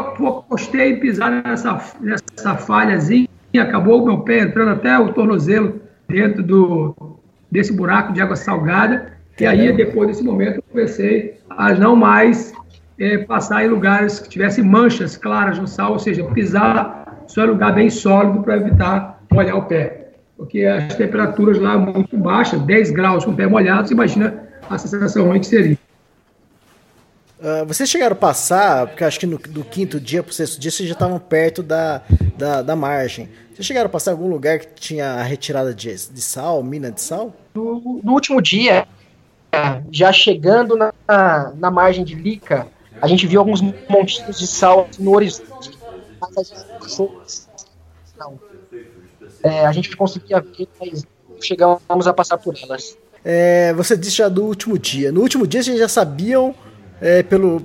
postei em pisar nessa, nessa falhazinha, acabou o meu pé entrando até o tornozelo dentro do, desse buraco de água salgada. E aí, depois desse momento, eu comecei a não mais é, passar em lugares que tivessem manchas claras no sal, ou seja, pisar só em lugar bem sólido para evitar molhar o pé porque as temperaturas lá muito baixas, 10 graus com o pé molhado, você imagina a sensação ruim que seria. Uh, vocês chegaram a passar, porque acho que no, do quinto dia para o sexto dia vocês já estavam perto da, da, da, margem. Vocês chegaram a passar em algum lugar que tinha a retirada de, de sal, mina de sal? No, no último dia, já chegando na, na margem de Lica, a gente viu alguns montinhos de sal no horizonte. É, a gente conseguia ver, mas chegamos a passar por elas. É, você disse já do último dia. No último dia vocês já sabiam é, pelo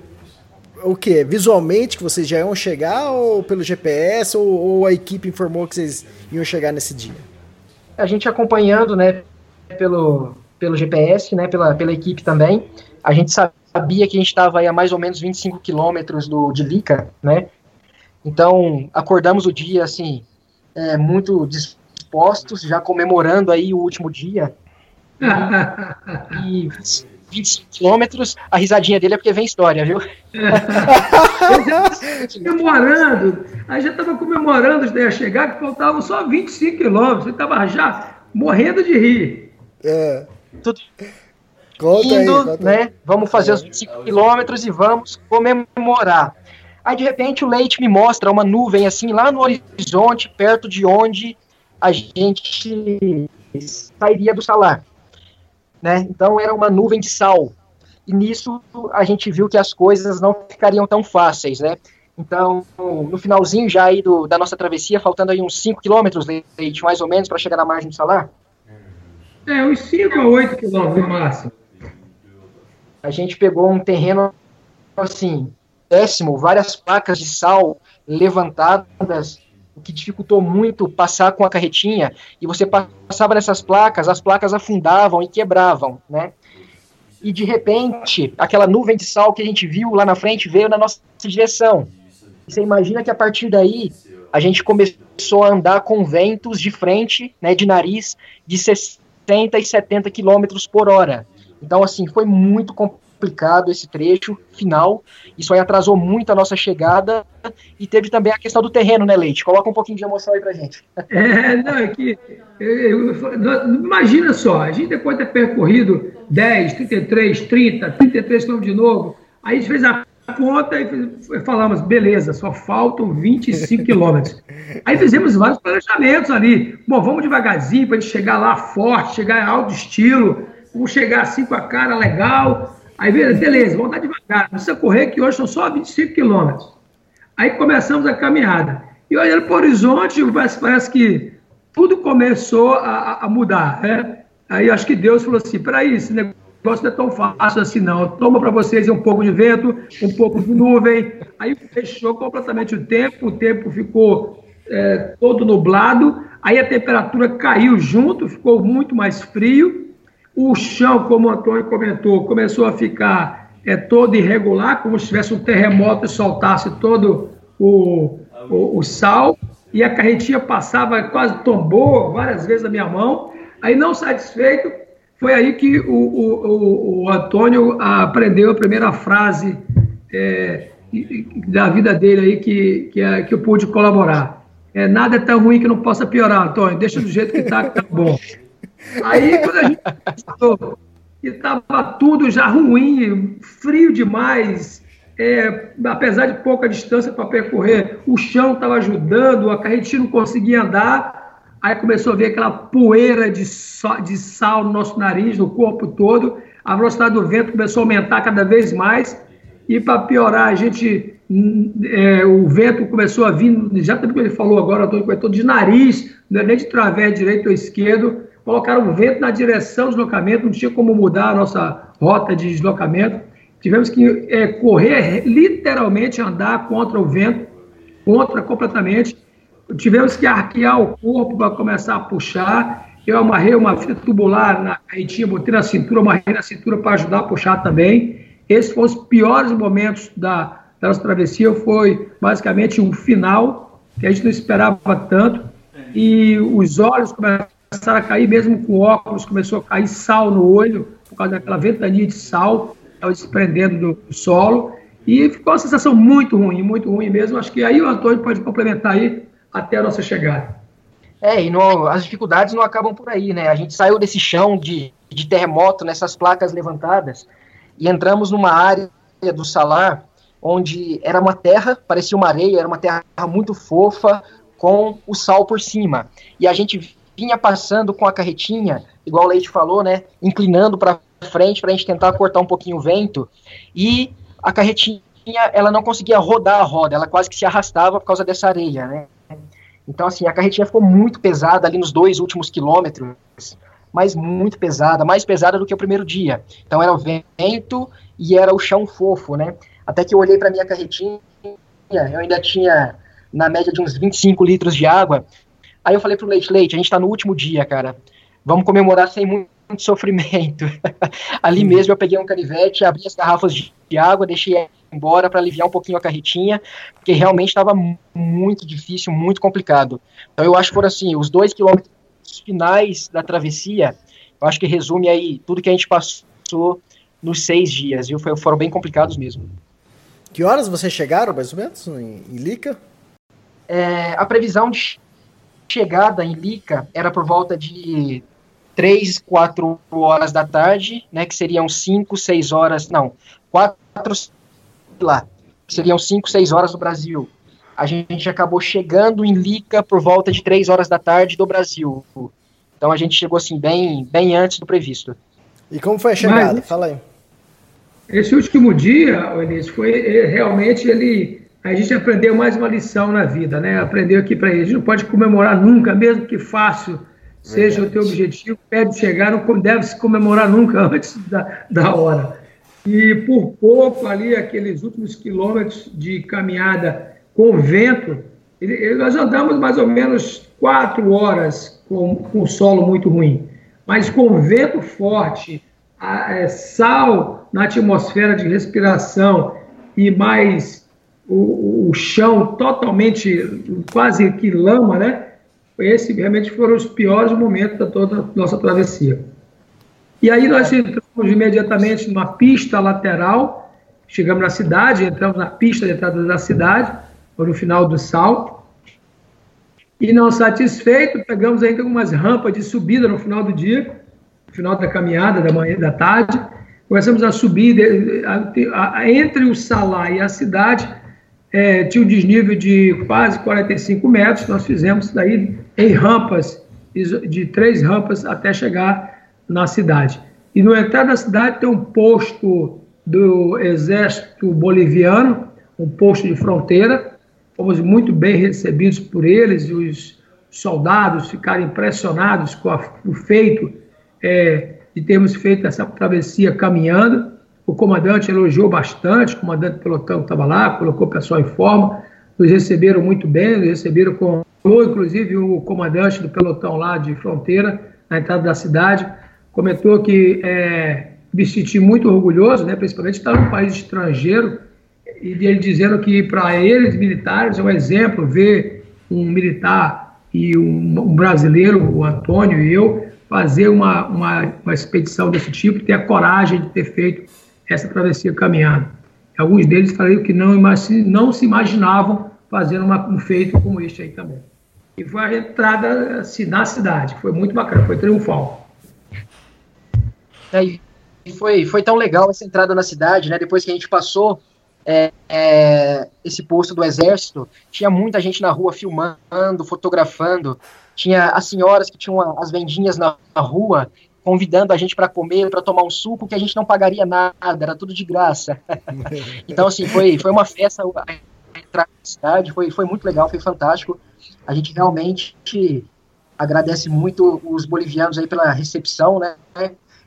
o que? Visualmente que vocês já iam chegar ou pelo GPS ou, ou, a equipe informou que vocês iam chegar nesse dia? A gente acompanhando, né, pelo, pelo GPS, né, pela, pela equipe também. A gente sabia que a gente estava a mais ou menos 25 quilômetros do de Lica, né? Então acordamos o dia assim é, muito dispostos, já comemorando aí o último dia. [laughs] E, 25 quilômetros, a risadinha dele é porque vem história, viu? [laughs] comemorando, aí já estava comemorando de chegar, que faltavam só 25 quilômetros, ele estava já morrendo de rir. É. Tudo conta indo, aí, conta né? Vamos fazer é. os 25 quilômetros e vamos comemorar. Aí de repente o leite me mostra uma nuvem assim lá no horizonte, perto de onde a gente sairia do salar. Né? Então era uma nuvem de sal. E nisso a gente viu que as coisas não ficariam tão fáceis, né? Então, no finalzinho já aí do, da nossa travessia, faltando aí uns 5 quilômetros, leite, mais ou menos, para chegar na margem do salar? É, uns 5 a 8 quilômetros no máximo. A gente pegou um terreno, assim, péssimo, várias placas de sal levantadas, o que dificultou muito passar com a carretinha, e você passava nessas placas, as placas afundavam e quebravam, né? E de repente, aquela nuvem de sal que a gente viu lá na frente veio na nossa direção. Você imagina que a partir daí a gente começou a andar com ventos de frente, né, de nariz, de 60 e 70 quilômetros por hora. Então, assim, foi muito complicado complicado esse trecho final. Isso aí atrasou muito a nossa chegada. E teve também a questão do terreno, né, Leite? Coloca um pouquinho de emoção aí pra gente. É, não, é que. Eu, eu, imagina só, a gente depois de ter percorrido 10, 33, 30, 33 quilômetros de novo, aí a gente fez a conta e falamos, beleza, só faltam 25 quilômetros. Aí fizemos vários planejamentos ali. Bom, vamos devagarzinho para a gente chegar lá forte, chegar em alto estilo, vamos chegar assim com a cara legal, Aí, beleza, vamos dar devagar, não precisa correr, que hoje são só 25 quilômetros. Aí começamos a caminhada. E olhando para o horizonte, parece, parece que tudo começou a, a, mudar. Né? Aí acho que Deus falou assim: peraí, esse negócio não é tão fácil assim, não. Toma para vocês um pouco de vento, um pouco de nuvem. Aí fechou completamente o tempo, o tempo ficou é, todo nublado. Aí a temperatura caiu junto, ficou muito mais frio. O chão, como o Antônio comentou, começou a ficar é, todo irregular, como se tivesse um terremoto e soltasse todo o, o, o sal. E a carretinha passava, quase tombou várias vezes na minha mão. Aí, não satisfeito, foi aí que o, o, o Antônio aprendeu a primeira frase é, da vida dele aí que, que, é, que eu pude colaborar. É, nada é tão ruim que não possa piorar, Antônio. Deixa do jeito que está, que tá bom. Aí, quando a gente pensou que estava tudo já ruim, frio demais, é, apesar de pouca distância para percorrer, o chão estava ajudando, a carretinha não conseguia andar, aí começou a ver aquela poeira de, so, de sal no nosso nariz, no corpo todo, a velocidade do vento começou a aumentar cada vez mais, e para piorar, a gente, é, o vento começou a vir, já como ele falou agora, comentou, de nariz, não é nem de través direito ou esquerdo, colocaram o vento na direção do deslocamento, não tinha como mudar a nossa rota de deslocamento. Tivemos que é, correr, literalmente andar contra o vento, contra completamente. Tivemos que arquear o corpo para começar a puxar. Eu amarrei uma fita tubular na carretinha, botei na cintura, amarrei na cintura para ajudar a puxar também. Esses foram os piores momentos da, da nossa travessia. Foi basicamente um final que a gente não esperava tanto. E os olhos começaram começaram a cair, mesmo com óculos, começou a cair sal no olho, por causa daquela ventania de sal, estava desprendendo do solo, e ficou uma sensação muito ruim, muito ruim mesmo. Acho que aí o Antônio pode complementar aí até a nossa chegada. É, e as dificuldades não acabam por aí, né? A gente saiu desse chão de, de terremoto, nessas placas levantadas, e entramos numa área do salar onde era uma terra, parecia uma areia, era uma terra muito fofa, com o sal por cima. E a gente vinha passando com a carretinha, igual o Leite falou, né, inclinando para frente para a gente tentar cortar um pouquinho o vento, e a carretinha ela não conseguia rodar a roda, ela quase que se arrastava por causa dessa areia, né? Então assim, a carretinha ficou muito pesada ali nos dois últimos quilômetros, mas muito pesada, mais pesada do que o primeiro dia. Então era o vento e era o chão fofo, né? Até que eu olhei para minha carretinha, eu ainda tinha na média de uns 25 litros de água, Aí eu falei pro Leite, Leite, a gente tá no último dia, cara. Vamos comemorar sem muito sofrimento. [laughs] Ali mesmo eu peguei um canivete, abri as garrafas de água, deixei embora para aliviar um pouquinho a carretinha, porque realmente estava muito difícil, muito complicado. Então eu acho que foram assim, os dois quilômetros finais da travessia, eu acho que resume aí tudo que a gente passou nos seis dias, viu? Foram bem complicados mesmo. Que horas vocês chegaram, mais ou menos, em, em Lica? É, a previsão de chegada em Lica era por volta de 3, 4 horas da tarde, né, que seriam 5, 6 horas, não, 4, lá, seriam 5, 6 horas do Brasil. A gente acabou chegando em Lica por volta de 3 horas da tarde do Brasil. Então a gente chegou assim bem, bem antes do previsto. E como foi a chegada? Mas, Fala aí. Esse último dia, Elis, foi eh, realmente ele a gente aprendeu mais uma lição na vida, né? Aprendeu aqui para ele. A gente não pode comemorar nunca, mesmo que fácil seja Verdade. o teu objetivo, pede chegar, não deve se comemorar nunca [laughs] antes da, da hora. E por pouco ali, aqueles últimos quilômetros de caminhada com vento, ele, nós andamos mais ou menos quatro horas com, com solo muito ruim, mas com vento forte, a, é, sal na atmosfera de respiração e mais o, o chão totalmente, quase que lama, né? Esse realmente foram os piores momentos da toda nossa travessia. E aí nós entramos imediatamente numa pista lateral, chegamos na cidade, entramos na pista de entrada da cidade, no final do salto. E não satisfeito, pegamos ainda algumas rampas de subida no final do dia, no final da caminhada, da manhã da tarde. Começamos a subir entre o Salá e a cidade, é, tinha um desnível de quase 45 metros, nós fizemos daí em rampas, de três rampas até chegar na cidade. E no entrada da cidade tem um posto do exército boliviano, um posto de fronteira, fomos muito bem recebidos por eles, os soldados ficaram impressionados com a, o feito é, de termos feito essa travessia caminhando, o comandante elogiou bastante, o comandante do pelotão estava lá, colocou o pessoal em forma, nos receberam muito bem, nos receberam com, inclusive, o comandante do pelotão lá de fronteira, na entrada da cidade, comentou que é, me senti muito orgulhoso, né, principalmente estar num país estrangeiro, e ele dizendo que para eles, militares, é um exemplo ver um militar e um, um brasileiro, o Antônio e eu, fazer uma, uma, uma, expedição desse tipo, ter a coragem de ter feito essa travessia caminhando. Alguns deles falaram que não, não se imaginavam fazer uma, um feito como este aí também. E foi a entrada assim, na cidade, foi muito bacana, foi triunfal. É, foi, foi tão legal essa entrada na cidade, né? Depois que a gente passou é, é, esse posto do exército, tinha muita gente na rua filmando, fotografando, tinha as senhoras que tinham as vendinhas na, na rua convidando a gente para comer, para tomar um suco que a gente não pagaria nada, era tudo de graça. [laughs] então, assim, foi, foi uma festa entrar na cidade, foi, foi muito legal, foi fantástico. A gente realmente agradece muito os bolivianos aí pela recepção, né?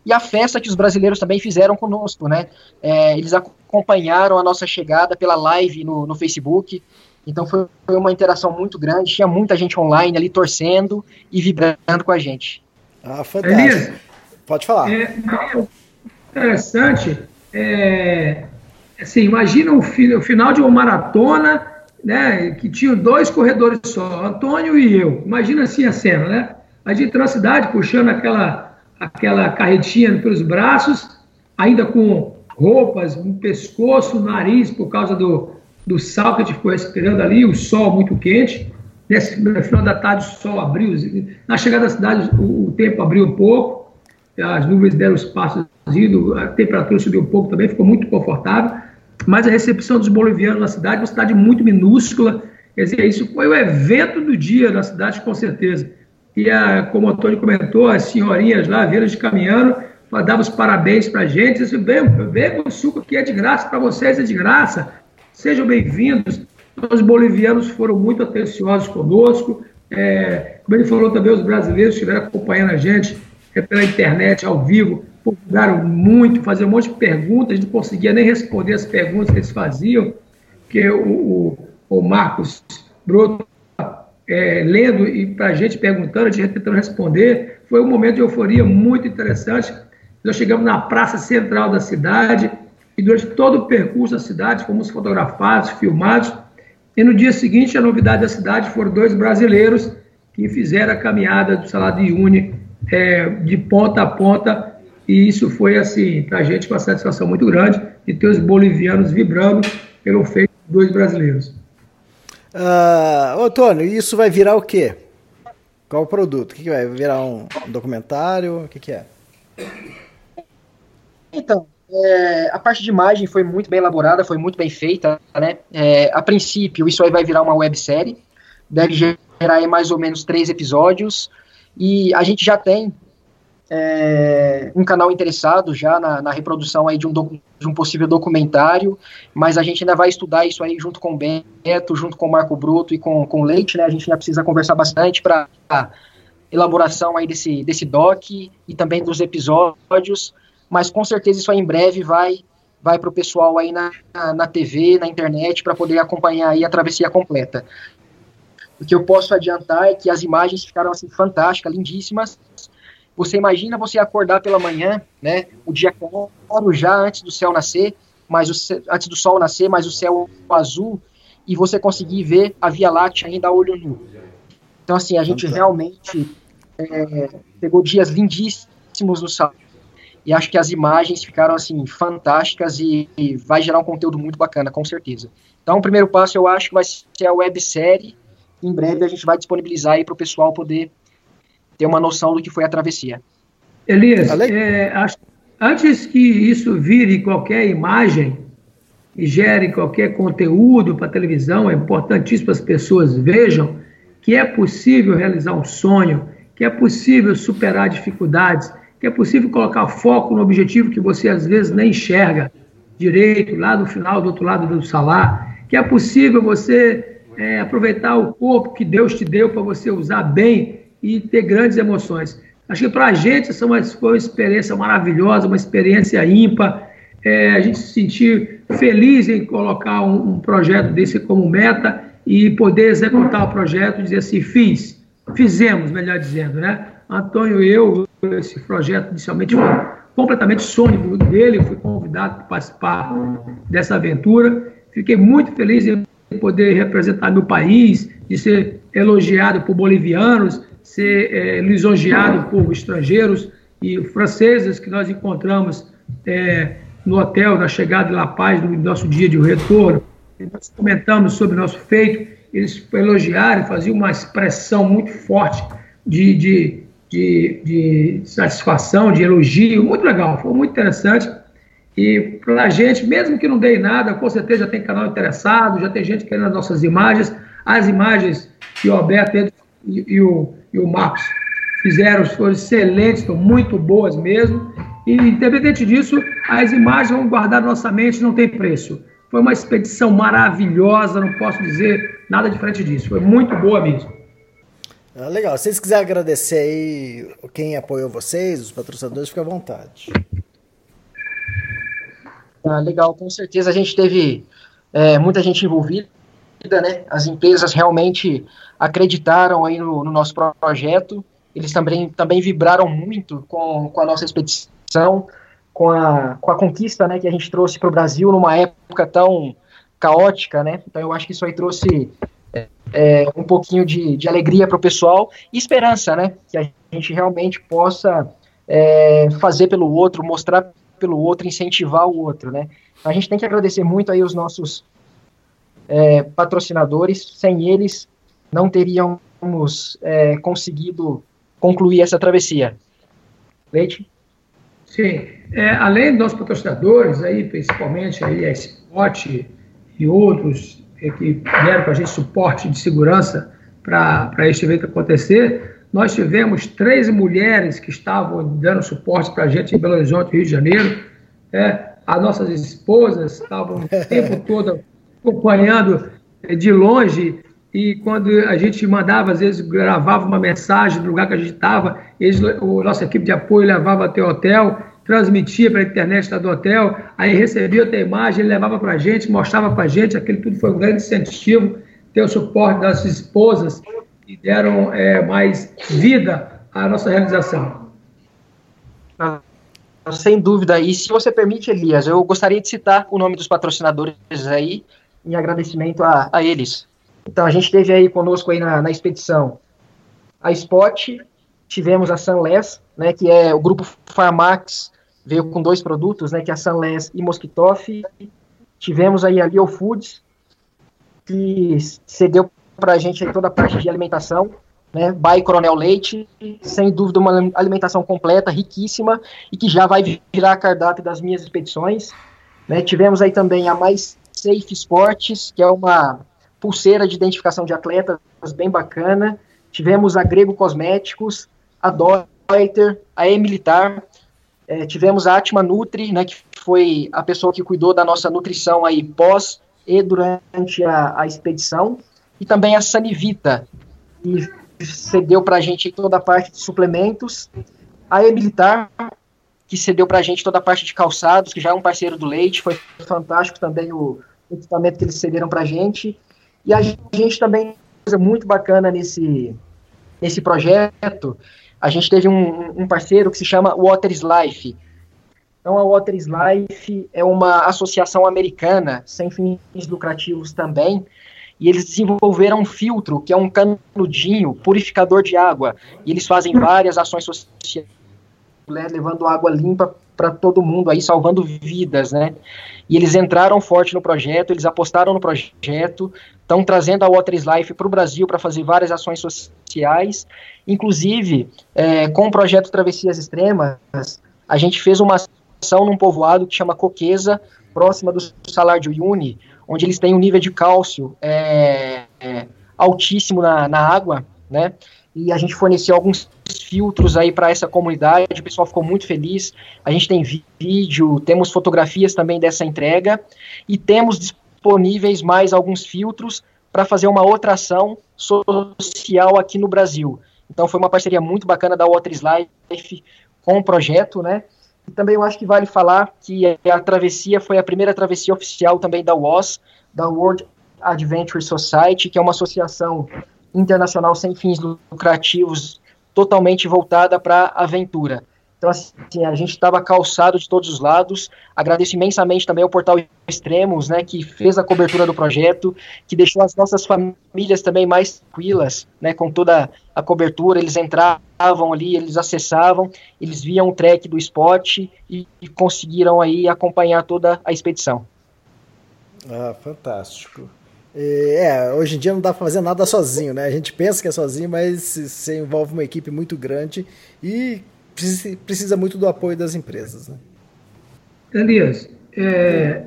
E a festa que os brasileiros também fizeram conosco, né? É, eles acompanharam a nossa chegada pela live no, no Facebook. Então foi, foi uma interação muito grande, tinha muita gente online ali torcendo e vibrando com a gente. Ah, fantástico. Elias, Pode falar. É, interessante. É, assim, imagina o, fi, o, final de uma maratona, né, que tinha dois corredores só, Antônio e eu. Imagina assim a cena, né? A gente na cidade puxando aquela, aquela carretinha pelos braços, ainda com roupas no pescoço, no nariz, por causa do, do sal que a gente ficou respirando ali, o sol muito quente. Nesse, no final da tarde o sol abriu, na chegada da cidade o, o tempo abriu um pouco, as nuvens deram espaço, a temperatura subiu um pouco também, ficou muito confortável, mas a recepção dos bolivianos na cidade, uma cidade muito minúscula, quer dizer, isso foi o evento do dia na cidade, com certeza. E, a, como o Antônio comentou, as senhorinhas lá, veiras de caminhando, davam os parabéns para a gente, disse, vem o suco aqui é de graça, para vocês é de graça, sejam bem-vindos. Os bolivianos foram muito atenciosos conosco, é, como ele falou também, os brasileiros estiveram acompanhando a gente, pela internet, ao vivo, procuraram muito, fazer um monte de perguntas, não conseguia nem responder as perguntas que eles faziam, que o, o, o Marcos Broto é, lendo e para a gente perguntando, a gente tentando responder, foi um momento de euforia muito interessante. Nós chegamos na praça central da cidade e durante todo o percurso da cidade fomos fotografados, filmados. E no dia seguinte, a novidade da cidade foram dois brasileiros que fizeram a caminhada do Salário de é, de ponta a ponta, e isso foi, assim, para a gente uma satisfação muito grande de ter os bolivianos vibrando pelo feito dos dois brasileiros. Uh, ô, Tônio, isso vai virar o quê? Qual o produto? O que, que vai virar um, um documentário? O que, que é? Então, é, a parte de imagem foi muito bem elaborada, foi muito bem feita, né? É, a princípio, isso aí vai virar uma websérie, deve gerar mais ou menos três episódios, e a gente já tem é, um canal interessado já na, na reprodução aí de um, de um possível documentário, mas a gente ainda vai estudar isso aí junto com o Beto, junto com o Marco Bruto e com, com o Leite, né? A gente ainda precisa conversar bastante para elaboração aí desse, desse doc e também dos episódios, mas com certeza isso aí em breve vai vai para o pessoal aí na, na, TV, na internet, para poder acompanhar aí a travessia completa. O que eu posso adiantar é que as imagens ficaram assim fantásticas, lindíssimas. Você imagina você acordar pela manhã, né, o dia claro já antes do céu nascer, mas o, antes do sol nascer, mas o céu azul e você conseguir ver a Via Láctea ainda a olho nu. Então assim, a gente realmente é, pegou dias lindíssimos no céu. E acho que as imagens ficaram assim fantásticas e, e vai gerar um conteúdo muito bacana, com certeza. Então, o primeiro passo eu acho que vai ser a websérie em breve a gente vai disponibilizar aí para o pessoal poder ter uma noção do que foi a travessia. Elias, é, antes que isso vire qualquer imagem e gere qualquer conteúdo para televisão, é importantíssimo as pessoas vejam que é possível realizar um sonho, que é possível superar dificuldades, que é possível colocar foco no objetivo que você às vezes nem enxerga direito, lá do final, do outro lado do salar, que é possível você é, aproveitar o corpo que Deus te deu para você usar bem e ter grandes emoções. Acho que para a gente essa é foi uma experiência maravilhosa, uma experiência ímpar. É, a gente se sentir feliz em colocar um, um, projeto desse como meta e poder executar o projeto e dizer assim, fiz, fizemos, melhor dizendo, né? Antônio e eu, esse projeto inicialmente foi completamente sonho dele, fui convidado para participar dessa aventura. Fiquei muito feliz em poder representar meu país, de ser elogiado por bolivianos, ser é, lisonjeado por estrangeiros e franceses que nós encontramos é, no hotel, na chegada de La Paz, no nosso dia de retorno. Nós comentamos sobre o nosso feito, eles elogiaram, faziam uma expressão muito forte de, de, de, de satisfação, de elogio, muito legal, foi muito interessante. E para a gente, mesmo que não dê nada, com certeza já tem canal interessado, já tem gente querendo as nossas imagens. As imagens que o Alberto e, e, o, e o Marcos fizeram foram excelentes, estão muito boas mesmo. E, independente disso, as imagens vão guardar na nossa mente, não tem preço. Foi uma expedição maravilhosa, não posso dizer nada diferente disso. Foi muito boa mesmo. Ah, legal. Se vocês quiserem agradecer aí quem apoiou vocês, os patrocinadores, fica à vontade. Ah, legal, com certeza a gente teve é, muita gente envolvida, né? As empresas realmente acreditaram aí no, no nosso projeto. Eles também, também vibraram muito com, com a nossa expedição, com a, com a conquista né, que a gente trouxe para o Brasil numa época tão caótica, né? Então eu acho que isso aí trouxe é, é, um pouquinho de, de alegria para o pessoal e esperança, né? Que a gente realmente possa é, fazer pelo outro, mostrar pelo outro, incentivar o outro, né? A gente tem que agradecer muito aí os nossos é, patrocinadores, sem eles não teríamos é, conseguido concluir essa travessia. Leite? Sim, é, além dos patrocinadores, aí, principalmente aí, a Spot e outros é, que deram para a gente suporte de segurança para este evento acontecer, nós tivemos três mulheres que estavam dando suporte para a gente em Belo Horizonte, Rio de Janeiro. É, as nossas esposas estavam o tempo [laughs] todo acompanhando é, de longe e quando a gente mandava, às vezes gravava uma mensagem do lugar que a gente estava, a nossa equipe de apoio levava até o hotel, transmitia para a internet do hotel, aí recebia outra imagem, levava para a gente, mostrava para a gente, aquele tudo foi um grande incentivo, ter o suporte das esposas e deram é, mais vida à nossa realização. Ah, sem dúvida. E se você permite, Elias, eu gostaria de citar o nome dos patrocinadores aí, em agradecimento a, a eles. Então, a gente teve aí conosco aí na, na expedição a Spot, tivemos a Sunless, né, que é o grupo Farmax, veio com dois produtos, né, que é a Sunless e Mosquitoff. Tivemos aí a Leo Foods, que cedeu para a gente toda a parte de alimentação, né, by Coronel Leite, sem dúvida uma alimentação completa, riquíssima, e que já vai virar cardápio das minhas expedições. Né, tivemos aí também a Mais Safe Sports, que é uma pulseira de identificação de atletas bem bacana. Tivemos a Grego Cosméticos, a Deuter, a E-Militar, é, tivemos a Atma Nutri, né, que foi a pessoa que cuidou da nossa nutrição aí pós e durante a, a expedição e também a Sanivita, que cedeu para a gente toda a parte de suplementos, a Emilitar, que cedeu para a gente toda a parte de calçados, que já é um parceiro do Leite, foi fantástico também o equipamento que eles cederam para a gente, e a gente também, coisa muito bacana nesse, nesse projeto, a gente teve um, um parceiro que se chama Waters Life, então, a Waters Life é uma associação americana, sem fins lucrativos também, e eles desenvolveram um filtro, que é um canudinho purificador de água, e eles fazem várias ações sociais, né, levando água limpa para todo mundo, aí salvando vidas, né? E eles entraram forte no projeto, eles apostaram no projeto, estão trazendo a Waters Life para o Brasil para fazer várias ações sociais, inclusive é, com o projeto Travessias Extremas, a gente fez uma ação num povoado que chama Coqueza, próxima do Salário de Uyuni, onde eles têm um nível de cálcio é, é, altíssimo na, na água, né? E a gente forneceu alguns filtros aí para essa comunidade, o pessoal ficou muito feliz. A gente tem vídeo, temos fotografias também dessa entrega e temos disponíveis mais alguns filtros para fazer uma outra ação social aqui no Brasil. Então foi uma parceria muito bacana da Waters Life com o projeto, né? Também eu acho que vale falar que a travessia foi a primeira travessia oficial também da WOS, da World Adventure Society, que é uma associação internacional sem fins lucrativos totalmente voltada para aventura. Então, assim, a gente estava calçado de todos os lados. Agradeço imensamente também ao Portal Extremos, né, que fez a cobertura do projeto, que deixou as nossas famílias também mais tranquilas, né, com toda a cobertura. Eles entravam ali, eles acessavam, eles viam o track do spot e, e conseguiram aí acompanhar toda a expedição. Ah, fantástico. É, hoje em dia não dá para fazer nada sozinho, né? A gente pensa que é sozinho, mas você envolve uma equipe muito grande e precisa muito do apoio das empresas. Né? Elias, é,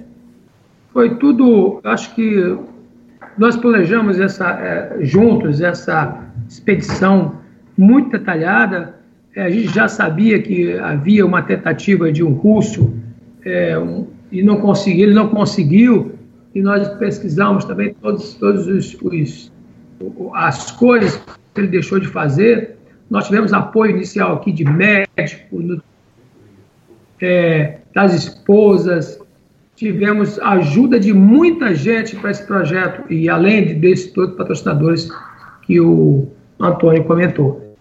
foi tudo, acho que nós planejamos essa, é, juntos essa expedição muito detalhada. É, a gente já sabia que havia uma tentativa de um russo é, um, e não conseguiu, ele não conseguiu. E nós pesquisamos também todos, todos os, os as coisas que ele deixou de fazer nós tivemos apoio inicial aqui de médico, é, das esposas, tivemos ajuda de muita gente para esse projeto, e além desses todos patrocinadores que o Antônio comentou.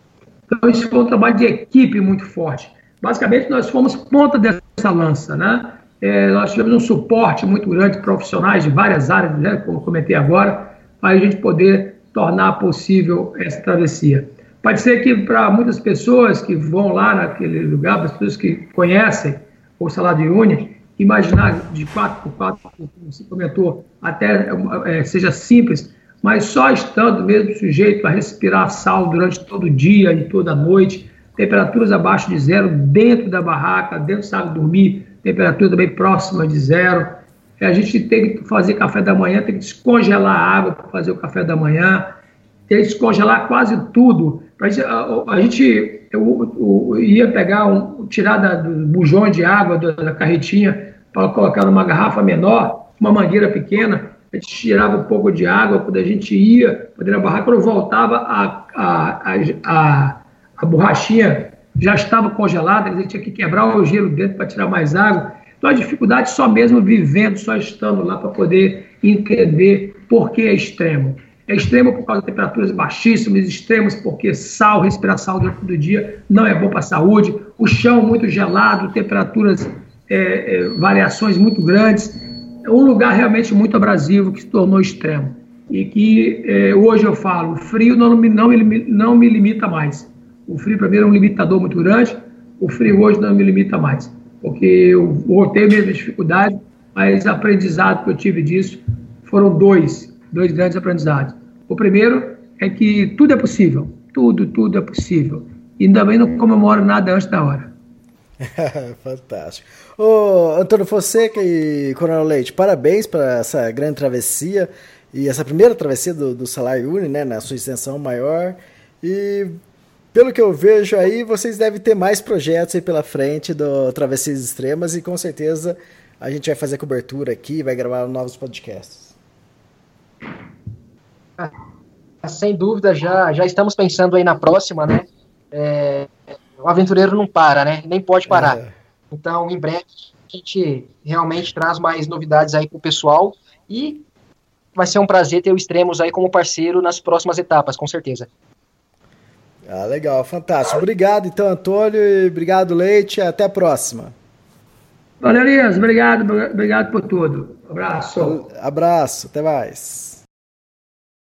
Então, isso foi um trabalho de equipe muito forte. Basicamente, nós fomos ponta dessa lança, né? É, nós tivemos um suporte muito grande de profissionais de várias áreas, né, como comentei agora, para a gente poder tornar possível essa travessia. Pode ser que para muitas pessoas que vão lá naquele lugar, para as pessoas que conhecem o salário de Uni, imaginar de 4x4, como você comentou, até é, seja simples, mas só estando mesmo sujeito a respirar sal durante todo o dia e toda a noite, temperaturas abaixo de zero dentro da barraca, dentro do saco dormir, temperatura também próxima de zero. A gente tem que fazer café da manhã, tem que descongelar a água para fazer o café da manhã, tem que descongelar quase tudo a, a gente eu, eu, ia pegar um, tirar da, do bujão de água da, da carretinha para colocar numa garrafa menor, uma mangueira pequena, a gente tirava um pouco de água quando a gente ia poder barraca, quando voltava a, a, a, a, borrachinha já estava congelada, a gente tinha que quebrar o gelo dentro para tirar mais água. Então a dificuldade só mesmo vivendo, só estando lá para poder entender por que é extremo. É extremo por causa de temperaturas baixíssimas, extremos porque sal, respirar sal durante o dia não é bom para a saúde. O chão muito gelado, temperaturas, é, é, variações muito grandes. É um lugar realmente muito abrasivo que se tornou extremo. E que é, hoje eu falo, o frio não, não, me, não me limita mais. O frio, para mim, era um limitador muito grande. O frio hoje não me limita mais. Porque eu voltei mesmo dificuldade, mas aprendizado que eu tive disso foram dois, dois grandes aprendizados. O primeiro é que tudo é possível, tudo, tudo é possível. E também não comemoro nada antes da hora. [laughs] Fantástico. Ô, Antônio Fonseca e Coronel Leite, parabéns para essa grande travessia e essa primeira travessia do, do Salário Uni, né, na sua extensão maior. E pelo que eu vejo aí, vocês devem ter mais projetos aí pela frente do Travessias Extremas e com certeza a gente vai fazer cobertura aqui, vai gravar novos podcasts. Sem dúvida, já, já estamos pensando aí na próxima, né? É, o aventureiro não para, né? Nem pode parar. É. Então, em breve, a gente realmente traz mais novidades aí para o pessoal e vai ser um prazer ter o Extremos aí como parceiro nas próximas etapas, com certeza. Ah, legal, fantástico. Obrigado, então, Antônio, e obrigado, Leite, até a próxima. Valeu, Elias, obrigado, obrigado por tudo. Abraço. Abraço, até mais.